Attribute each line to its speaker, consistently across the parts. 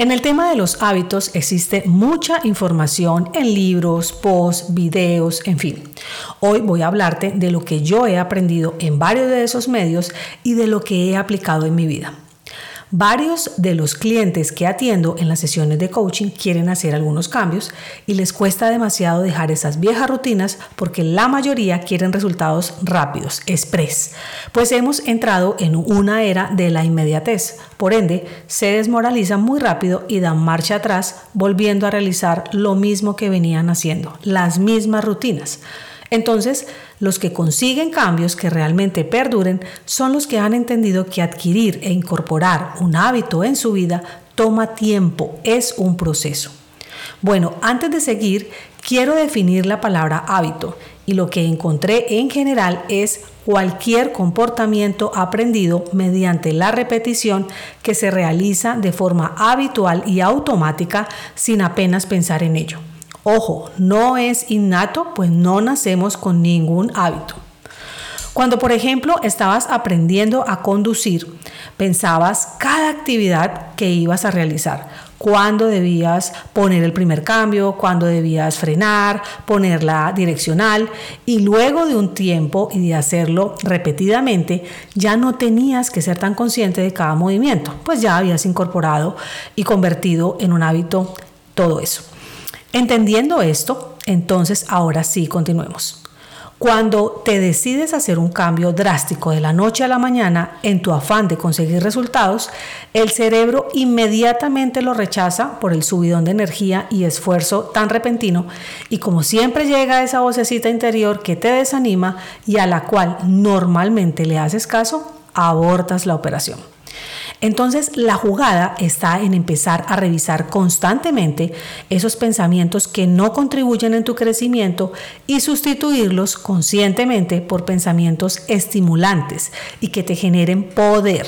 Speaker 1: En el tema de los hábitos existe mucha información en libros, posts, videos, en fin. Hoy voy a hablarte de lo que yo he aprendido en varios de esos medios y de lo que he aplicado en mi vida. Varios de los clientes que atiendo en las sesiones de coaching quieren hacer algunos cambios y les cuesta demasiado dejar esas viejas rutinas porque la mayoría quieren resultados rápidos, express, pues hemos entrado en una era de la inmediatez. Por ende, se desmoralizan muy rápido y dan marcha atrás volviendo a realizar lo mismo que venían haciendo, las mismas rutinas. Entonces, los que consiguen cambios que realmente perduren son los que han entendido que adquirir e incorporar un hábito en su vida toma tiempo, es un proceso. Bueno, antes de seguir, quiero definir la palabra hábito y lo que encontré en general es cualquier comportamiento aprendido mediante la repetición que se realiza de forma habitual y automática sin apenas pensar en ello. Ojo, no es innato, pues no nacemos con ningún hábito. Cuando, por ejemplo, estabas aprendiendo a conducir, pensabas cada actividad que ibas a realizar, cuándo debías poner el primer cambio, cuándo debías frenar, poner la direccional y luego de un tiempo y de hacerlo repetidamente, ya no tenías que ser tan consciente de cada movimiento, pues ya habías incorporado y convertido en un hábito todo eso. Entendiendo esto, entonces ahora sí continuemos. Cuando te decides hacer un cambio drástico de la noche a la mañana en tu afán de conseguir resultados, el cerebro inmediatamente lo rechaza por el subidón de energía y esfuerzo tan repentino y como siempre llega esa vocecita interior que te desanima y a la cual normalmente le haces caso, abortas la operación. Entonces la jugada está en empezar a revisar constantemente esos pensamientos que no contribuyen en tu crecimiento y sustituirlos conscientemente por pensamientos estimulantes y que te generen poder.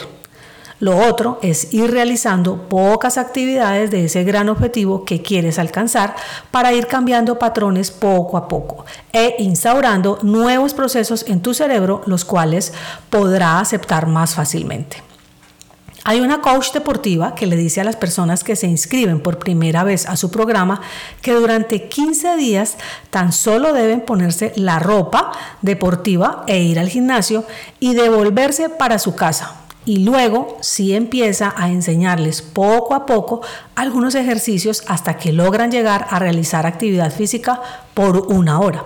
Speaker 1: Lo otro es ir realizando pocas actividades de ese gran objetivo que quieres alcanzar para ir cambiando patrones poco a poco e instaurando nuevos procesos en tu cerebro, los cuales podrá aceptar más fácilmente. Hay una coach deportiva que le dice a las personas que se inscriben por primera vez a su programa que durante 15 días tan solo deben ponerse la ropa deportiva e ir al gimnasio y devolverse para su casa y luego sí empieza a enseñarles poco a poco algunos ejercicios hasta que logran llegar a realizar actividad física por una hora.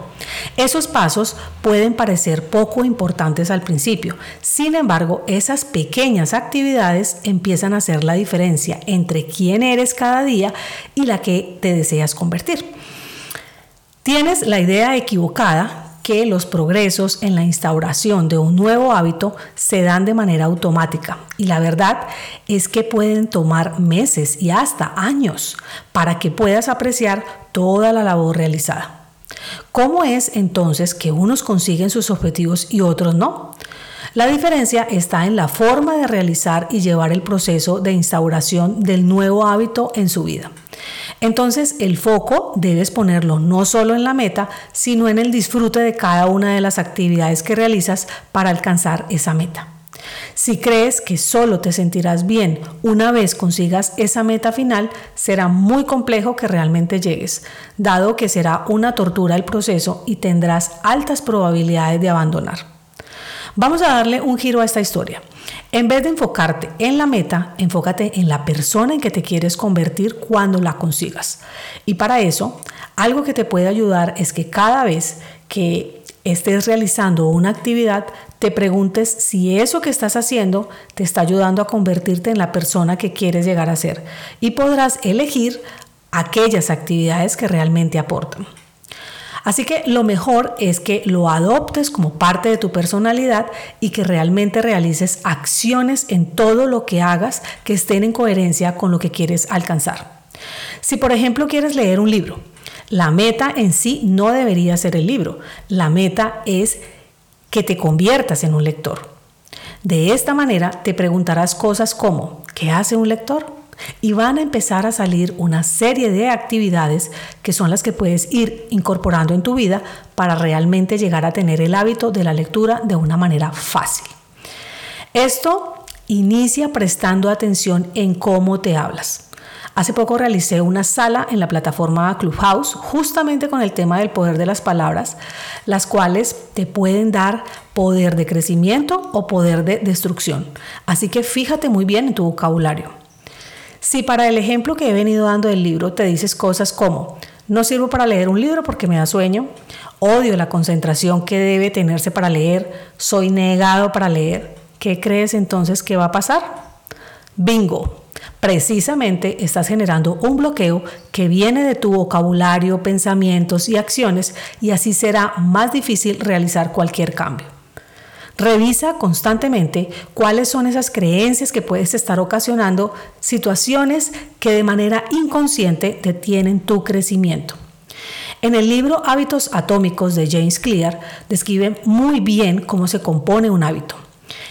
Speaker 1: Esos pasos pueden parecer poco importantes al principio, sin embargo esas pequeñas actividades empiezan a hacer la diferencia entre quién eres cada día y la que te deseas convertir. Tienes la idea equivocada que los progresos en la instauración de un nuevo hábito se dan de manera automática y la verdad es que pueden tomar meses y hasta años para que puedas apreciar toda la labor realizada. ¿Cómo es entonces que unos consiguen sus objetivos y otros no? La diferencia está en la forma de realizar y llevar el proceso de instauración del nuevo hábito en su vida. Entonces el foco debes ponerlo no solo en la meta, sino en el disfrute de cada una de las actividades que realizas para alcanzar esa meta. Si crees que solo te sentirás bien una vez consigas esa meta final, será muy complejo que realmente llegues, dado que será una tortura el proceso y tendrás altas probabilidades de abandonar. Vamos a darle un giro a esta historia. En vez de enfocarte en la meta, enfócate en la persona en que te quieres convertir cuando la consigas. Y para eso, algo que te puede ayudar es que cada vez que estés realizando una actividad, te preguntes si eso que estás haciendo te está ayudando a convertirte en la persona que quieres llegar a ser. Y podrás elegir aquellas actividades que realmente aportan. Así que lo mejor es que lo adoptes como parte de tu personalidad y que realmente realices acciones en todo lo que hagas que estén en coherencia con lo que quieres alcanzar. Si por ejemplo quieres leer un libro, la meta en sí no debería ser el libro, la meta es que te conviertas en un lector. De esta manera te preguntarás cosas como, ¿qué hace un lector? Y van a empezar a salir una serie de actividades que son las que puedes ir incorporando en tu vida para realmente llegar a tener el hábito de la lectura de una manera fácil. Esto inicia prestando atención en cómo te hablas. Hace poco realicé una sala en la plataforma Clubhouse justamente con el tema del poder de las palabras, las cuales te pueden dar poder de crecimiento o poder de destrucción. Así que fíjate muy bien en tu vocabulario. Si para el ejemplo que he venido dando del libro te dices cosas como, no sirvo para leer un libro porque me da sueño, odio la concentración que debe tenerse para leer, soy negado para leer, ¿qué crees entonces que va a pasar? Bingo, precisamente estás generando un bloqueo que viene de tu vocabulario, pensamientos y acciones y así será más difícil realizar cualquier cambio. Revisa constantemente cuáles son esas creencias que puedes estar ocasionando situaciones que de manera inconsciente detienen tu crecimiento. En el libro Hábitos Atómicos de James Clear describe muy bien cómo se compone un hábito.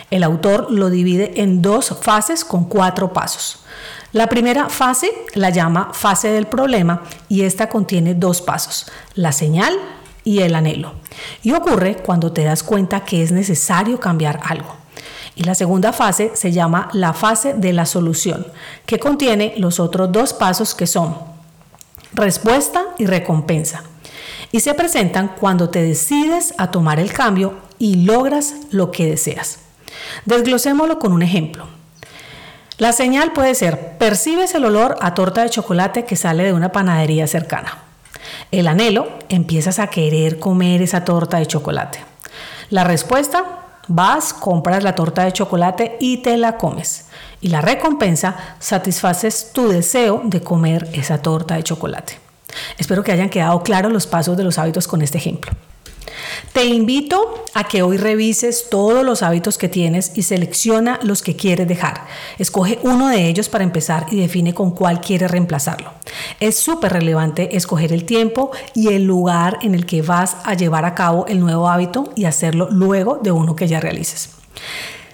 Speaker 1: El autor lo divide en dos fases con cuatro pasos. La primera fase la llama fase del problema y esta contiene dos pasos, la señal y el anhelo. Y ocurre cuando te das cuenta que es necesario cambiar algo. Y la segunda fase se llama la fase de la solución, que contiene los otros dos pasos que son respuesta y recompensa. Y se presentan cuando te decides a tomar el cambio y logras lo que deseas. Desglosémoslo con un ejemplo. La señal puede ser, percibes el olor a torta de chocolate que sale de una panadería cercana. El anhelo, empiezas a querer comer esa torta de chocolate. La respuesta, vas, compras la torta de chocolate y te la comes. Y la recompensa, satisfaces tu deseo de comer esa torta de chocolate. Espero que hayan quedado claros los pasos de los hábitos con este ejemplo. Te invito a que hoy revises todos los hábitos que tienes y selecciona los que quieres dejar. Escoge uno de ellos para empezar y define con cuál quieres reemplazarlo. Es súper relevante escoger el tiempo y el lugar en el que vas a llevar a cabo el nuevo hábito y hacerlo luego de uno que ya realices.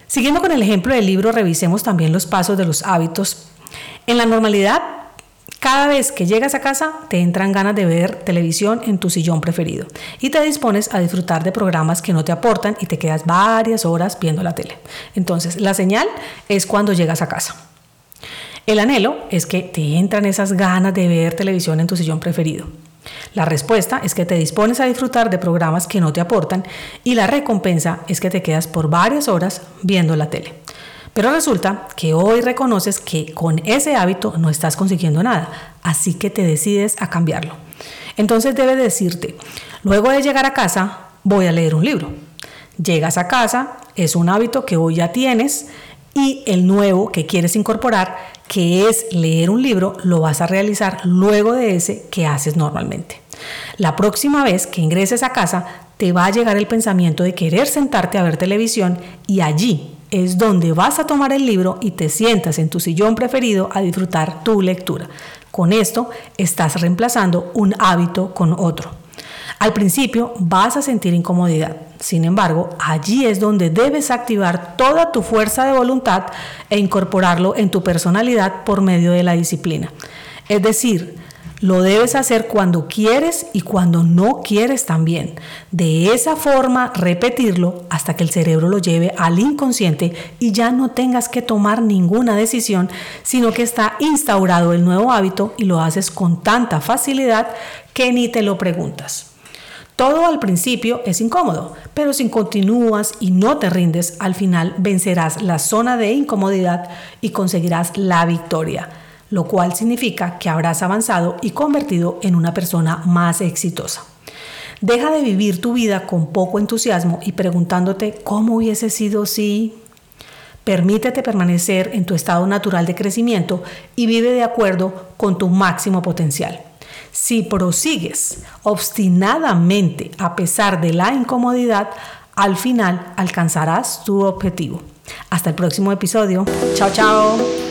Speaker 1: Siguiendo con el ejemplo del libro, revisemos también los pasos de los hábitos. En la normalidad, cada vez que llegas a casa te entran ganas de ver televisión en tu sillón preferido y te dispones a disfrutar de programas que no te aportan y te quedas varias horas viendo la tele. Entonces, la señal es cuando llegas a casa. El anhelo es que te entran esas ganas de ver televisión en tu sillón preferido. La respuesta es que te dispones a disfrutar de programas que no te aportan y la recompensa es que te quedas por varias horas viendo la tele. Pero resulta que hoy reconoces que con ese hábito no estás consiguiendo nada, así que te decides a cambiarlo. Entonces debes decirte, luego de llegar a casa, voy a leer un libro. Llegas a casa, es un hábito que hoy ya tienes y el nuevo que quieres incorporar, que es leer un libro, lo vas a realizar luego de ese que haces normalmente. La próxima vez que ingreses a casa, te va a llegar el pensamiento de querer sentarte a ver televisión y allí es donde vas a tomar el libro y te sientas en tu sillón preferido a disfrutar tu lectura. Con esto estás reemplazando un hábito con otro. Al principio vas a sentir incomodidad, sin embargo, allí es donde debes activar toda tu fuerza de voluntad e incorporarlo en tu personalidad por medio de la disciplina. Es decir, lo debes hacer cuando quieres y cuando no quieres también. De esa forma, repetirlo hasta que el cerebro lo lleve al inconsciente y ya no tengas que tomar ninguna decisión, sino que está instaurado el nuevo hábito y lo haces con tanta facilidad que ni te lo preguntas. Todo al principio es incómodo, pero si continúas y no te rindes, al final vencerás la zona de incomodidad y conseguirás la victoria lo cual significa que habrás avanzado y convertido en una persona más exitosa. Deja de vivir tu vida con poco entusiasmo y preguntándote cómo hubiese sido si... Permítete permanecer en tu estado natural de crecimiento y vive de acuerdo con tu máximo potencial. Si prosigues obstinadamente a pesar de la incomodidad, al final alcanzarás tu objetivo. Hasta el próximo episodio. Chao, chao.